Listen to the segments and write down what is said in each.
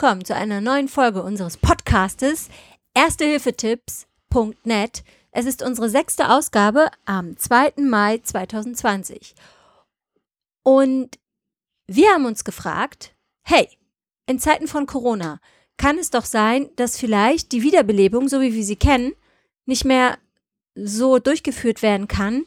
Willkommen zu einer neuen Folge unseres Podcastes Erstehilfetipps.net. Es ist unsere sechste Ausgabe am 2. Mai 2020. Und wir haben uns gefragt, hey, in Zeiten von Corona kann es doch sein, dass vielleicht die Wiederbelebung, so wie wir sie kennen, nicht mehr so durchgeführt werden kann,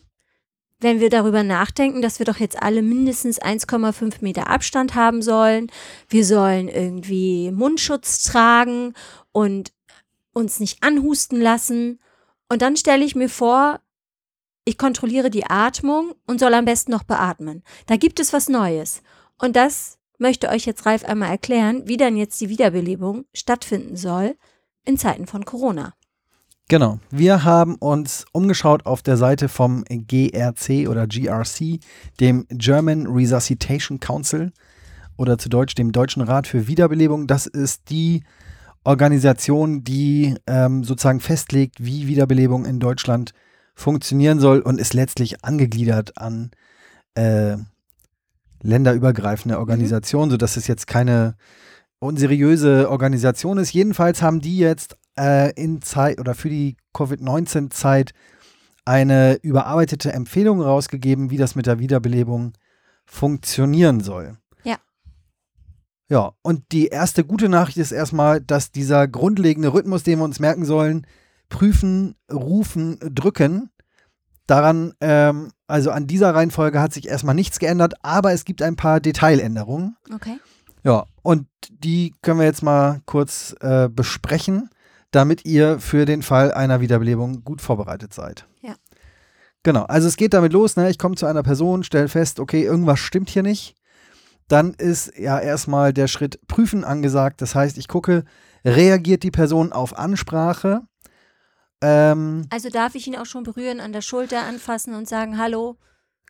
wenn wir darüber nachdenken, dass wir doch jetzt alle mindestens 1,5 Meter Abstand haben sollen, wir sollen irgendwie Mundschutz tragen und uns nicht anhusten lassen. Und dann stelle ich mir vor, ich kontrolliere die Atmung und soll am besten noch beatmen. Da gibt es was Neues. Und das möchte euch jetzt Ralf einmal erklären, wie dann jetzt die Wiederbelebung stattfinden soll in Zeiten von Corona. Genau. Wir haben uns umgeschaut auf der Seite vom GRC oder GRC, dem German Resuscitation Council oder zu Deutsch dem Deutschen Rat für Wiederbelebung. Das ist die Organisation, die ähm, sozusagen festlegt, wie Wiederbelebung in Deutschland funktionieren soll und ist letztlich angegliedert an äh, länderübergreifende Organisationen, mhm. sodass es jetzt keine unseriöse Organisation ist. Jedenfalls haben die jetzt äh, in Zeit oder für die Covid-19-Zeit eine überarbeitete Empfehlung rausgegeben, wie das mit der Wiederbelebung funktionieren soll. Ja. Ja, und die erste gute Nachricht ist erstmal, dass dieser grundlegende Rhythmus, den wir uns merken sollen, prüfen, rufen, drücken, daran, ähm, also an dieser Reihenfolge hat sich erstmal nichts geändert, aber es gibt ein paar Detailänderungen. Okay. Ja, und die können wir jetzt mal kurz äh, besprechen damit ihr für den Fall einer Wiederbelebung gut vorbereitet seid. Ja. Genau, also es geht damit los, ne? ich komme zu einer Person, stelle fest, okay, irgendwas stimmt hier nicht. Dann ist ja erstmal der Schritt Prüfen angesagt. Das heißt, ich gucke, reagiert die Person auf Ansprache? Ähm, also darf ich ihn auch schon berühren, an der Schulter anfassen und sagen, hallo?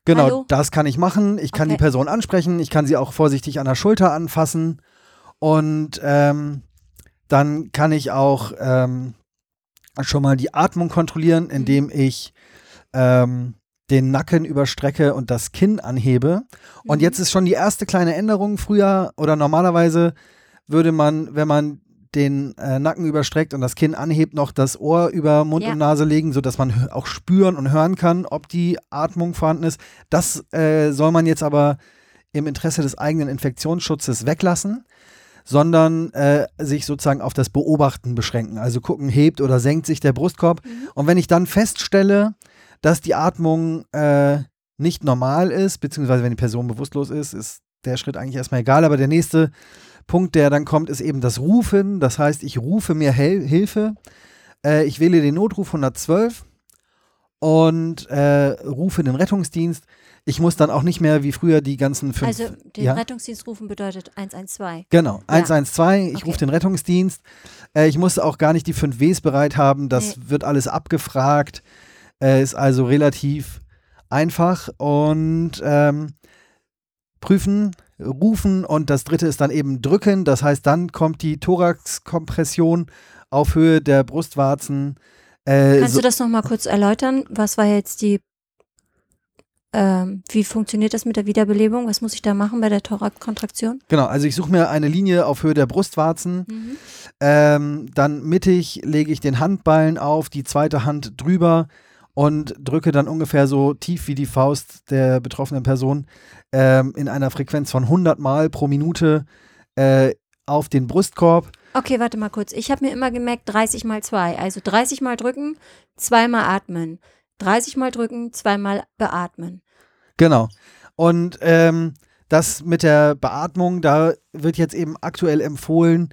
Genau, hallo? das kann ich machen. Ich kann okay. die Person ansprechen, ich kann sie auch vorsichtig an der Schulter anfassen. Und ähm, dann kann ich auch ähm, schon mal die Atmung kontrollieren, indem ich ähm, den Nacken überstrecke und das Kinn anhebe. Und mhm. jetzt ist schon die erste kleine Änderung. Früher oder normalerweise würde man, wenn man den äh, Nacken überstreckt und das Kinn anhebt, noch das Ohr über Mund ja. und Nase legen, sodass man auch spüren und hören kann, ob die Atmung vorhanden ist. Das äh, soll man jetzt aber im Interesse des eigenen Infektionsschutzes weglassen sondern äh, sich sozusagen auf das Beobachten beschränken. Also gucken, hebt oder senkt sich der Brustkorb. Mhm. Und wenn ich dann feststelle, dass die Atmung äh, nicht normal ist, beziehungsweise wenn die Person bewusstlos ist, ist der Schritt eigentlich erstmal egal. Aber der nächste Punkt, der dann kommt, ist eben das Rufen. Das heißt, ich rufe mir Hel Hilfe. Äh, ich wähle den Notruf 112 und äh, rufe den Rettungsdienst. Ich muss dann auch nicht mehr wie früher die ganzen fünf. Also den ja? Rettungsdienst rufen bedeutet 112. Genau, 112. Ich okay. rufe den Rettungsdienst. Äh, ich muss auch gar nicht die fünf Ws bereit haben. Das nee. wird alles abgefragt. Äh, ist also relativ einfach. Und ähm, prüfen, rufen und das dritte ist dann eben drücken. Das heißt, dann kommt die Thoraxkompression auf Höhe der Brustwarzen. Äh, Kannst so du das nochmal kurz erläutern? Was war jetzt die ähm, wie funktioniert das mit der Wiederbelebung? Was muss ich da machen bei der Thoraxkontraktion? Genau, also ich suche mir eine Linie auf Höhe der Brustwarzen. Mhm. Ähm, dann mittig lege ich den Handballen auf, die zweite Hand drüber und drücke dann ungefähr so tief wie die Faust der betroffenen Person ähm, in einer Frequenz von 100 Mal pro Minute äh, auf den Brustkorb. Okay, warte mal kurz. Ich habe mir immer gemerkt 30 mal 2. Also 30 mal drücken, zweimal atmen. 30 mal drücken, zweimal beatmen. Genau. Und ähm, das mit der Beatmung, da wird jetzt eben aktuell empfohlen,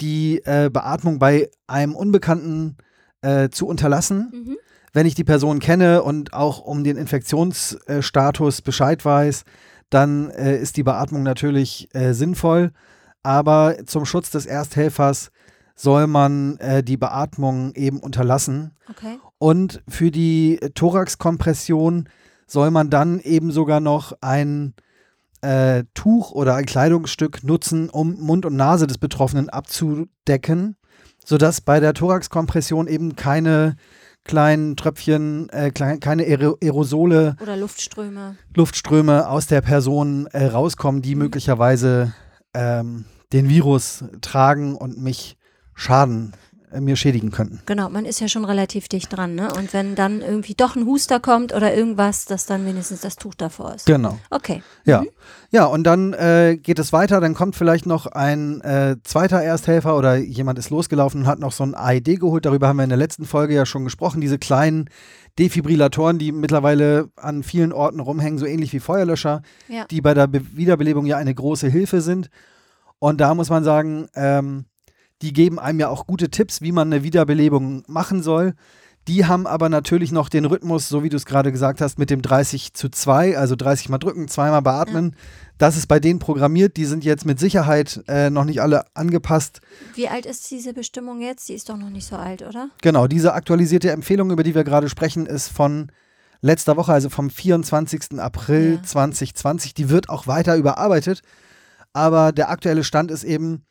die äh, Beatmung bei einem Unbekannten äh, zu unterlassen. Mhm. Wenn ich die Person kenne und auch um den Infektionsstatus Bescheid weiß, dann äh, ist die Beatmung natürlich äh, sinnvoll. Aber zum Schutz des Ersthelfers soll man äh, die Beatmung eben unterlassen. Okay. Und für die Thoraxkompression soll man dann eben sogar noch ein äh, Tuch oder ein Kleidungsstück nutzen, um Mund und Nase des Betroffenen abzudecken, sodass bei der Thoraxkompression eben keine kleinen Tröpfchen, äh, klein, keine Aerosole oder Luftströme. Luftströme aus der Person äh, rauskommen, die mhm. möglicherweise ähm, den Virus tragen und mich schaden mir schädigen könnten. Genau, man ist ja schon relativ dicht dran, ne? Und wenn dann irgendwie doch ein Huster kommt oder irgendwas, dass dann wenigstens das Tuch davor ist. Genau. Okay. Ja. Mhm. Ja, und dann äh, geht es weiter, dann kommt vielleicht noch ein äh, zweiter Ersthelfer oder jemand ist losgelaufen und hat noch so ein AED geholt. Darüber haben wir in der letzten Folge ja schon gesprochen. Diese kleinen Defibrillatoren, die mittlerweile an vielen Orten rumhängen, so ähnlich wie Feuerlöscher, Ja. die bei der Be Wiederbelebung ja eine große Hilfe sind. Und da muss man sagen, ähm, die geben einem ja auch gute Tipps, wie man eine Wiederbelebung machen soll. Die haben aber natürlich noch den Rhythmus, so wie du es gerade gesagt hast, mit dem 30 zu 2, also 30 mal drücken, zweimal beatmen. Das ist bei denen programmiert. Die sind jetzt mit Sicherheit äh, noch nicht alle angepasst. Wie alt ist diese Bestimmung jetzt? Die ist doch noch nicht so alt, oder? Genau, diese aktualisierte Empfehlung, über die wir gerade sprechen, ist von letzter Woche, also vom 24. April Ja. 2020. Die wird auch weiter überarbeitet. Aber der aktuelle Stand ist eben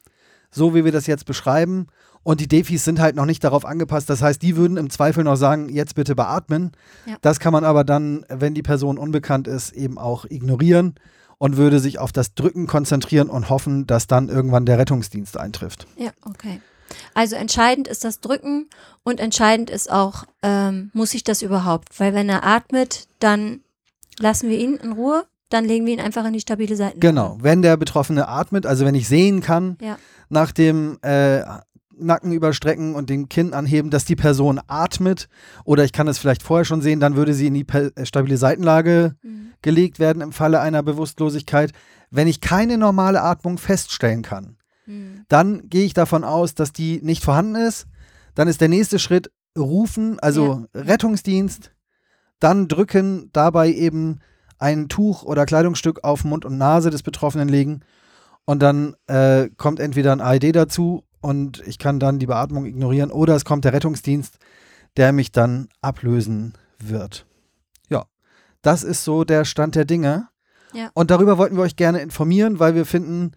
so, wie wir das jetzt beschreiben. Und die Defis sind halt noch nicht darauf angepasst. Das heißt, die würden im Zweifel noch sagen, jetzt bitte beatmen. Ja. Das kann man aber dann, wenn die Person unbekannt ist, eben auch ignorieren und würde sich auf das Drücken konzentrieren und hoffen, dass dann irgendwann der Rettungsdienst eintrifft. Ja, okay. Also entscheidend ist das Drücken und entscheidend ist auch, ähm, muss ich das überhaupt? Weil wenn er atmet, dann lassen wir ihn in Ruhe, dann legen wir ihn einfach in die stabile Seite. Genau, wenn der Betroffene atmet, also wenn ich sehen kann, Ja. nach dem äh, Nacken überstrecken und den Kinn anheben, dass die Person atmet, oder ich kann es vielleicht vorher schon sehen, dann würde sie in die äh, stabile Seitenlage Mhm. gelegt werden im Falle einer Bewusstlosigkeit. Wenn ich keine normale Atmung feststellen kann, Mhm. dann gehe ich davon aus, dass die nicht vorhanden ist. Dann ist der nächste Schritt rufen, also Rettungsdienst, dann drücken, dabei eben ein Tuch oder Kleidungsstück auf Mund und Nase des Betroffenen legen und dann äh, kommt entweder ein AED dazu und ich kann dann die Beatmung ignorieren oder es kommt der Rettungsdienst, der mich dann ablösen wird. Ja, das ist so der Stand der Dinge. Ja. Und darüber wollten wir euch gerne informieren, weil wir finden,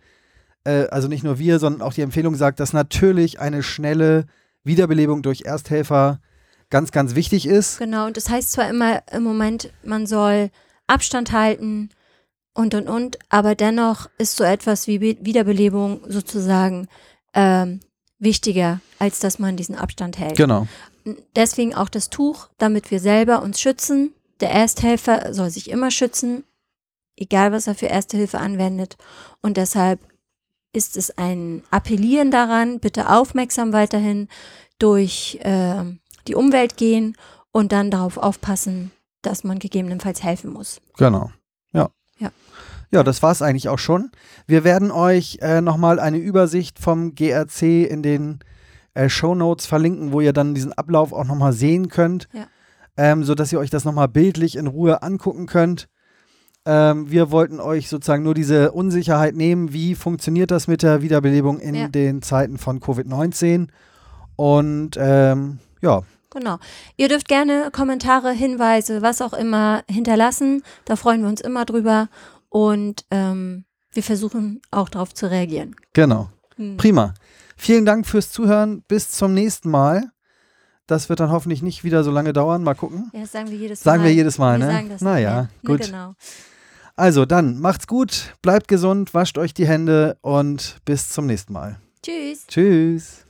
äh, also nicht nur wir, sondern auch die Empfehlung sagt, dass natürlich eine schnelle Wiederbelebung durch Ersthelfer ganz, ganz wichtig ist. Genau, und das heißt zwar immer im Moment, man soll Abstand halten und und und, aber dennoch ist so etwas wie Be- Wiederbelebung sozusagen ähm, wichtiger, als dass man diesen Abstand hält. Genau. Deswegen auch das Tuch, damit wir selber uns schützen. Der Ersthelfer soll sich immer schützen, egal was er für Erste Hilfe anwendet. Und deshalb ist es ein Appellieren daran, bitte aufmerksam weiterhin durch ähm, die Umwelt gehen und dann darauf aufpassen, dass man gegebenenfalls helfen muss. Genau. Ja. Ja. Ja, das war es eigentlich auch schon. Wir werden euch äh, nochmal eine Übersicht vom GRC in den äh, Show Notes verlinken, wo ihr dann diesen Ablauf auch nochmal sehen könnt, Ja. ähm, sodass ihr euch das nochmal bildlich in Ruhe angucken könnt. Ähm, wir wollten euch sozusagen nur diese Unsicherheit nehmen, wie funktioniert das mit der Wiederbelebung in Ja. den Zeiten von Covid-19. Und ähm, ja, Genau. Ihr dürft gerne Kommentare, Hinweise, was auch immer hinterlassen. Da freuen wir uns immer drüber. Und ähm, wir versuchen auch darauf zu reagieren. genau. Hm. Prima. Vielen Dank fürs Zuhören. Bis zum nächsten Mal. Das wird dann hoffentlich nicht wieder so lange dauern. Mal gucken. Ja, das sagen wir jedes Sagen Mal. wir jedes Mal, wir ne? Sagen das naja, mehr. gut. Ne, genau. Also dann, macht's gut, bleibt gesund, wascht euch die Hände und bis zum nächsten Mal. Tschüss. Tschüss.